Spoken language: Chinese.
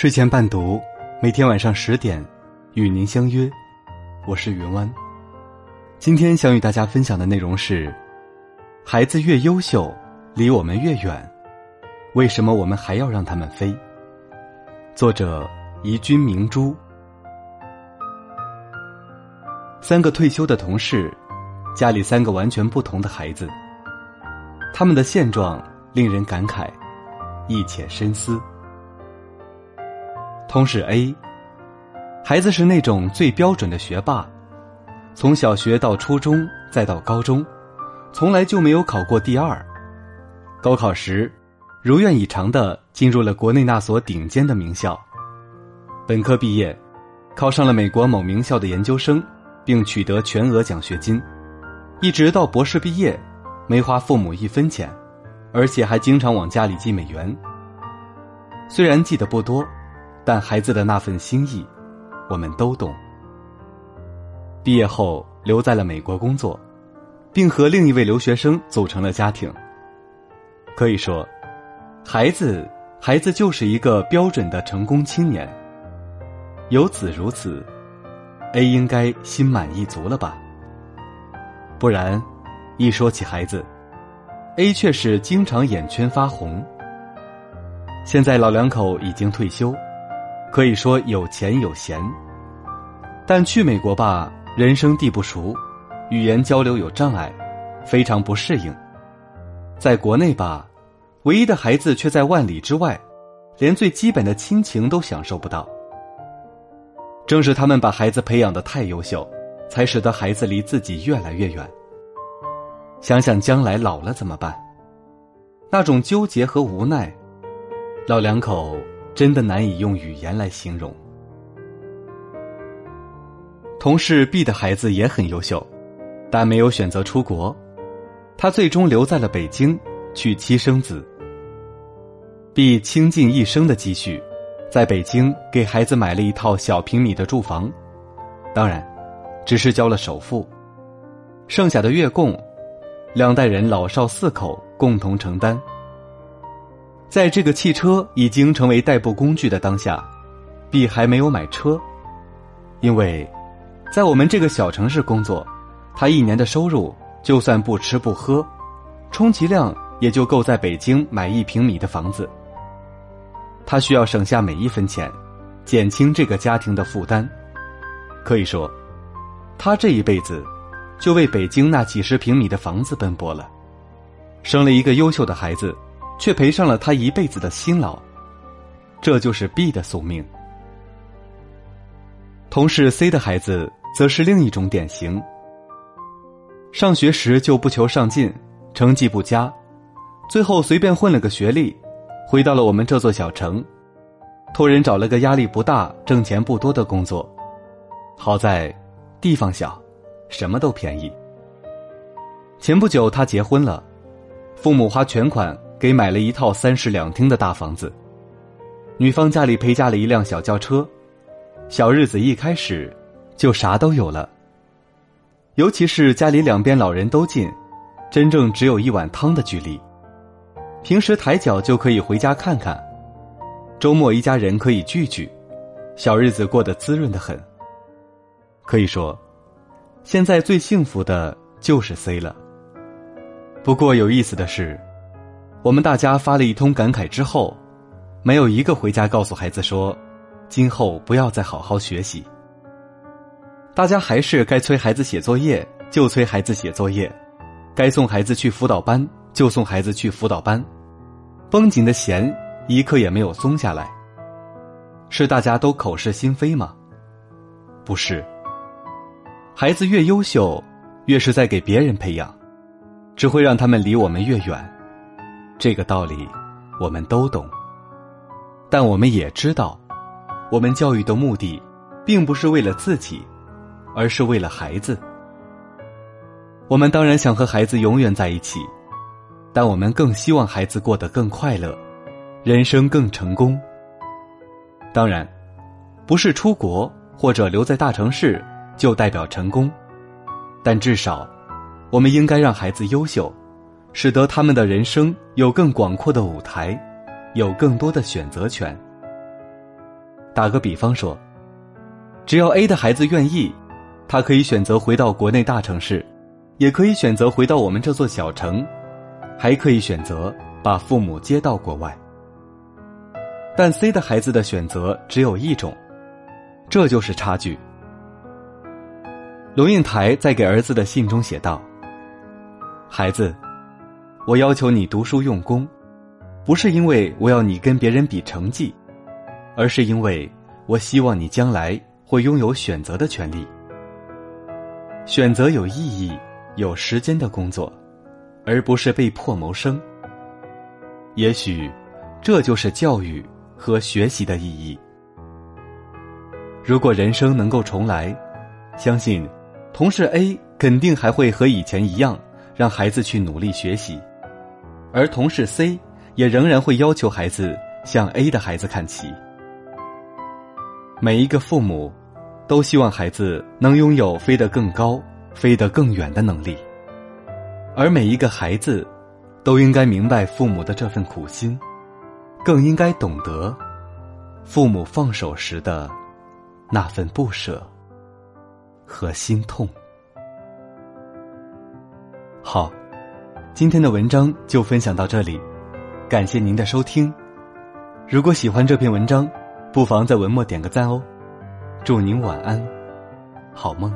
睡前伴读，每天晚上十点与您相约，我是云湾。今天想与大家分享的内容是：孩子越优秀，离我们越远，为什么我们还要让他们飞？作者：宜君明珠。三个退休的同事，家里三个完全不同的孩子，他们的现状令人感慨，一且深思。同事 A，孩子是那种最标准的学霸，从小学到初中再到高中，从来就没有考过第二。高考时，如愿以偿的进入了国内那所顶尖的名校。本科毕业，考上了美国某名校的研究生，并取得全额奖学金，一直到博士毕业，没花父母一分钱，而且还经常往家里寄美元。虽然寄的不多。但孩子的那份心意，我们都懂。毕业后留在了美国工作，并和另一位留学生组成了家庭。可以说，孩子，孩子就是一个标准的成功青年。有子如此，A 应该心满意足了吧？不然，一说起孩子，A 却是经常眼圈发红。现在老两口已经退休。可以说有钱有闲，但去美国吧，人生地不熟，语言交流有障碍，非常不适应；在国内吧，唯一的孩子却在万里之外，连最基本的亲情都享受不到。正是他们把孩子培养的太优秀，才使得孩子离自己越来越远。想想将来老了怎么办？那种纠结和无奈，老两口。真的难以用语言来形容。同事 B 的孩子也很优秀，但没有选择出国，他最终留在了北京，娶妻生子。B 倾尽一生的积蓄，在北京给孩子买了一套小平米的住房，当然，只是交了首付，剩下的月供，两代人老少四口共同承担。在这个汽车已经成为代步工具的当下，B 还没有买车，因为，在我们这个小城市工作，他一年的收入就算不吃不喝，充其量也就够在北京买一平米的房子。他需要省下每一分钱，减轻这个家庭的负担。可以说，他这一辈子就为北京那几十平米的房子奔波了，生了一个优秀的孩子。却赔上了他一辈子的辛劳，这就是 B 的宿命。同事 C 的孩子则是另一种典型。上学时就不求上进，成绩不佳，最后随便混了个学历，回到了我们这座小城，托人找了个压力不大、挣钱不多的工作。好在地方小，什么都便宜。前不久他结婚了，父母花全款。给买了一套三室两厅的大房子，女方家里陪嫁了一辆小轿车，小日子一开始就啥都有了。尤其是家里两边老人都近，真正只有一碗汤的距离，平时抬脚就可以回家看看，周末一家人可以聚聚，小日子过得滋润的很。可以说，现在最幸福的就是 C 了。不过有意思的是。我们大家发了一通感慨之后，没有一个回家告诉孩子说：“今后不要再好好学习。”大家还是该催孩子写作业就催孩子写作业，该送孩子去辅导班就送孩子去辅导班，绷紧的弦一刻也没有松下来。是大家都口是心非吗？不是。孩子越优秀，越是在给别人培养，只会让他们离我们越远。这个道理，我们都懂，但我们也知道，我们教育的目的，并不是为了自己，而是为了孩子。我们当然想和孩子永远在一起，但我们更希望孩子过得更快乐，人生更成功。当然，不是出国或者留在大城市就代表成功，但至少，我们应该让孩子优秀。使得他们的人生有更广阔的舞台，有更多的选择权。打个比方说，只要 A 的孩子愿意，他可以选择回到国内大城市，也可以选择回到我们这座小城，还可以选择把父母接到国外。但 C 的孩子的选择只有一种，这就是差距。龙应台在给儿子的信中写道：“孩子，我要求你读书用功，不是因为我要你跟别人比成绩，而是因为我希望你将来会拥有选择的权利，选择有意义、有时间的工作，而不是被迫谋生。也许，这就是教育和学习的意义。如果人生能够重来，相信。”同事 A 肯定还会和以前一样，让孩子去努力学习，而同事 C 也仍然会要求孩子向 A 的孩子看齐。每一个父母都希望孩子能拥有飞得更高、飞得更远的能力，而每一个孩子都应该明白父母的这份苦心，更应该懂得父母放手时的那份不舍。和心痛。好，今天的文章就分享到这里，感谢您的收听。如果喜欢这篇文章，不妨在文末点个赞哦。祝您晚安，好梦。